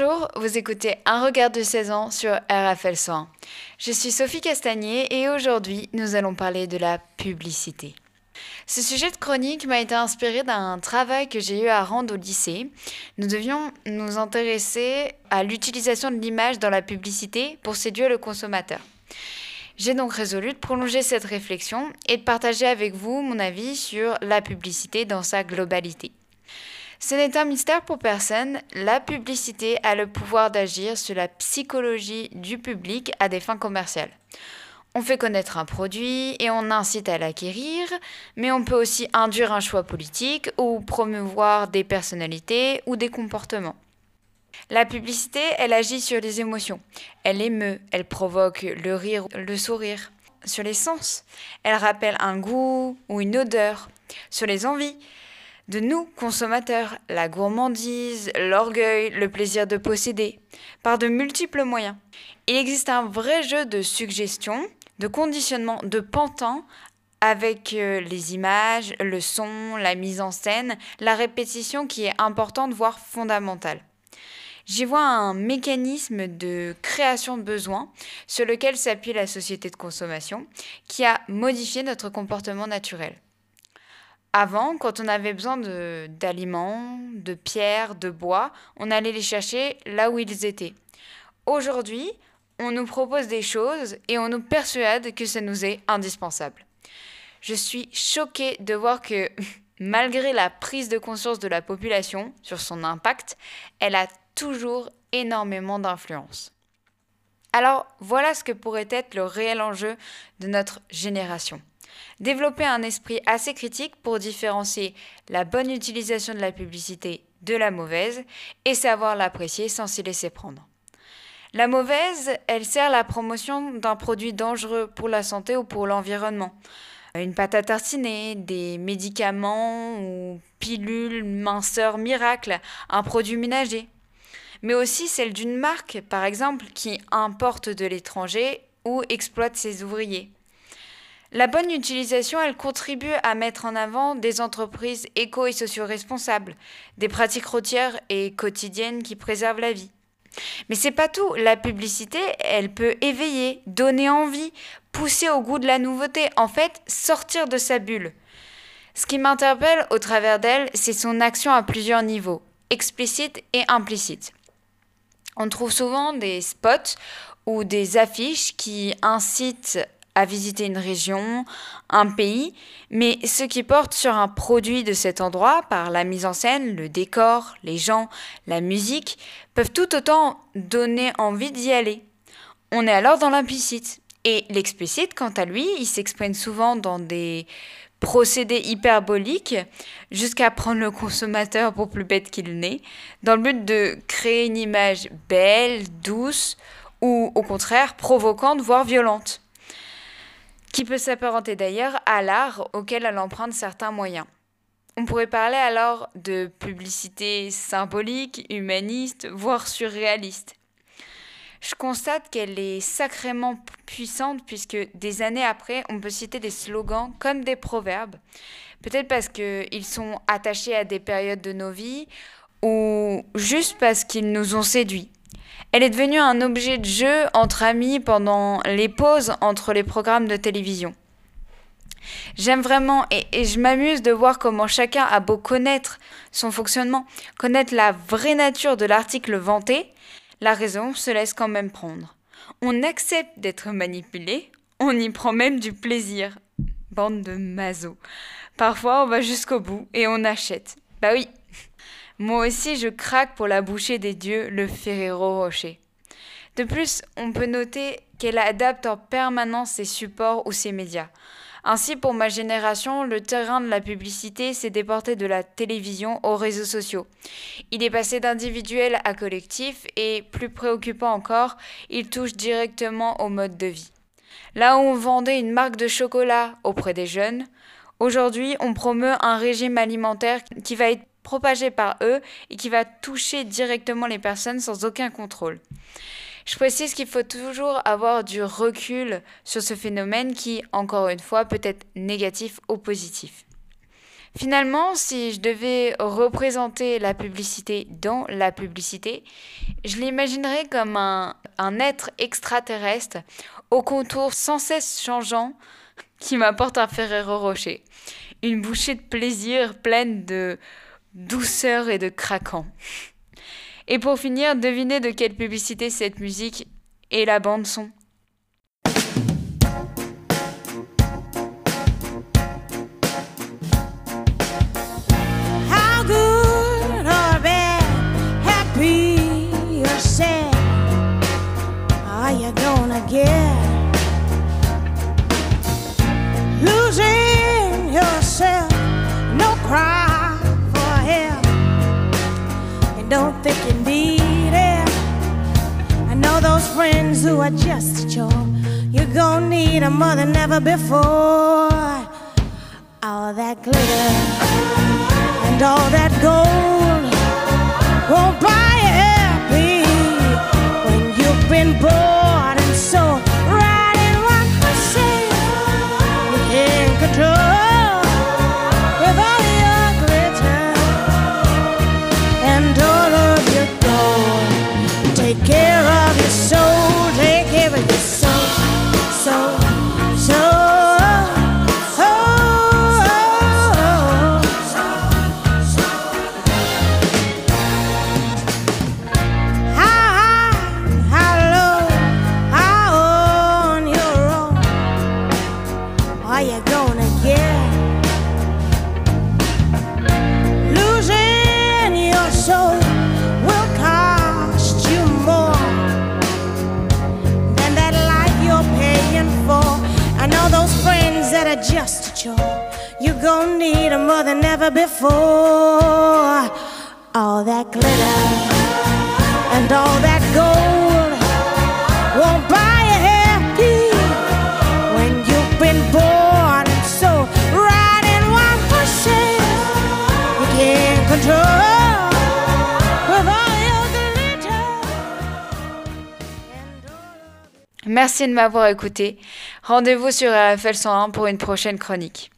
Bonjour, vous écoutez Un regard de 16 ans sur RFL Soin. Je suis Sophie Castagnier et aujourd'hui nous allons parler de la publicité. Ce sujet de chronique m'a été inspiré d'un travail que j'ai eu à rendre au lycée. Nous devions nous intéresser à l'utilisation de l'image dans la publicité pour séduire le consommateur. J'ai donc résolu de prolonger cette réflexion et de partager avec vous mon avis sur la publicité dans sa globalité. Ce n'est un mystère pour personne, la publicité a le pouvoir d'agir sur la psychologie du public à des fins commerciales. On fait connaître un produit et on incite à l'acquérir, mais on peut aussi induire un choix politique ou promouvoir des personnalités ou des comportements. La publicité, elle agit sur les émotions. Elle émeut, elle provoque le rire, le sourire. Sur les sens, elle rappelle un goût ou une odeur. Sur les envies, de nous, consommateurs, la gourmandise, l'orgueil, le plaisir de posséder, par de multiples moyens. Il existe un vrai jeu de suggestion, de conditionnement, de pantin avec euh, les images, le son, la mise en scène, la répétition qui est importante, voire fondamentale. J'y vois un mécanisme de création de besoins sur lequel s'appuie la société de consommation qui a modifié notre comportement naturel. Avant, quand on avait besoin d'aliments, de, pierres, de bois, on allait les chercher là où ils étaient. Aujourd'hui, on nous propose des choses et on nous persuade que ça nous est indispensable. Je suis choquée de voir que, malgré la prise de conscience de la population sur son impact, elle a toujours énormément d'influence. Alors voilà ce que pourrait être le réel enjeu de notre génération. Développer un esprit assez critique pour différencier la bonne utilisation de la publicité de la mauvaise et savoir l'apprécier sans s'y laisser prendre. La mauvaise, elle sert la promotion d'un produit dangereux pour la santé ou pour l'environnement. Une pâte à tartiner, des médicaments ou pilules, minceurs miracle, un produit ménager. Mais aussi celle d'une marque, par exemple, qui importe de l'étranger ou exploite ses ouvriers. La bonne utilisation, elle contribue à mettre en avant des entreprises éco et socio-responsables, des pratiques routières et quotidiennes qui préservent la vie. Mais c'est pas tout. La publicité, elle peut éveiller, donner envie, pousser au goût de la nouveauté, en fait, sortir de sa bulle. Ce qui m'interpelle au travers d'elle, c'est son action à plusieurs niveaux, explicite et implicite. On trouve souvent des spots ou des affiches qui incitent à visiter une région, un pays, mais ceux qui portent sur un produit de cet endroit par la mise en scène, le décor, les gens, la musique, peuvent tout autant donner envie d'y aller. On est alors dans l'implicite. Et l'explicite, quant à lui, il s'exprime souvent dans des procédés hyperboliques jusqu'à prendre le consommateur pour plus bête qu'il n'est, dans le but de créer une image belle, douce ou au contraire provocante, voire violente qui peut s'apparenter d'ailleurs à l'art auquel elle emprunte certains moyens. On pourrait parler alors de publicité symbolique, humaniste, voire surréaliste. Je constate qu'elle est sacrément puissante puisque des années après, on peut citer des slogans comme des proverbes, peut-être parce qu'ils sont attachés à des périodes de nos vies ou juste parce qu'ils nous ont séduits. Elle est devenue un objet de jeu entre amis pendant les pauses entre les programmes de télévision. J'aime vraiment et, je m'amuse de voir comment chacun a beau connaître son fonctionnement, connaître la vraie nature de l'article vanté, la raison se laisse quand même prendre. On accepte d'être manipulé, on y prend même du plaisir. Bande de masos. Parfois on va jusqu'au bout et on achète. Bah oui, moi aussi, je craque pour la bouchée des dieux, le Ferrero Rocher. De plus, on peut noter qu'elle adapte en permanence ses supports ou ses médias. Ainsi, pour ma génération, le terrain de la publicité s'est déporté de la télévision aux réseaux sociaux. Il est passé d'individuel à collectif et, plus préoccupant encore, il touche directement au mode de vie. Là où on vendait une marque de chocolat auprès des jeunes, aujourd'hui on promeut un régime alimentaire qui va être propagé par eux et qui va toucher directement les personnes sans aucun contrôle. Je précise qu'il faut toujours avoir du recul sur ce phénomène qui, encore une fois, peut être négatif ou positif. Finalement, si je devais représenter la publicité dans la publicité, je l'imaginerais comme un, un être extraterrestre aux contours sans cesse changeants qui m'apporte un Ferrero Rocher. Une bouchée de plaisir pleine de douceur et de craquant. Et pour finir, devinez de quelle publicité cette musique et la bande son. Don't think you need it. I know those friends who are just a chore. You're gonna need a mother never before. All that glitter and all that gold won't buy a mother never before. All that glitter and all that gold won't buy you happy when you've been born so riding one percent you can't control Merci de m'avoir écouté. Rendez-vous sur RFL 101 pour une prochaine chronique.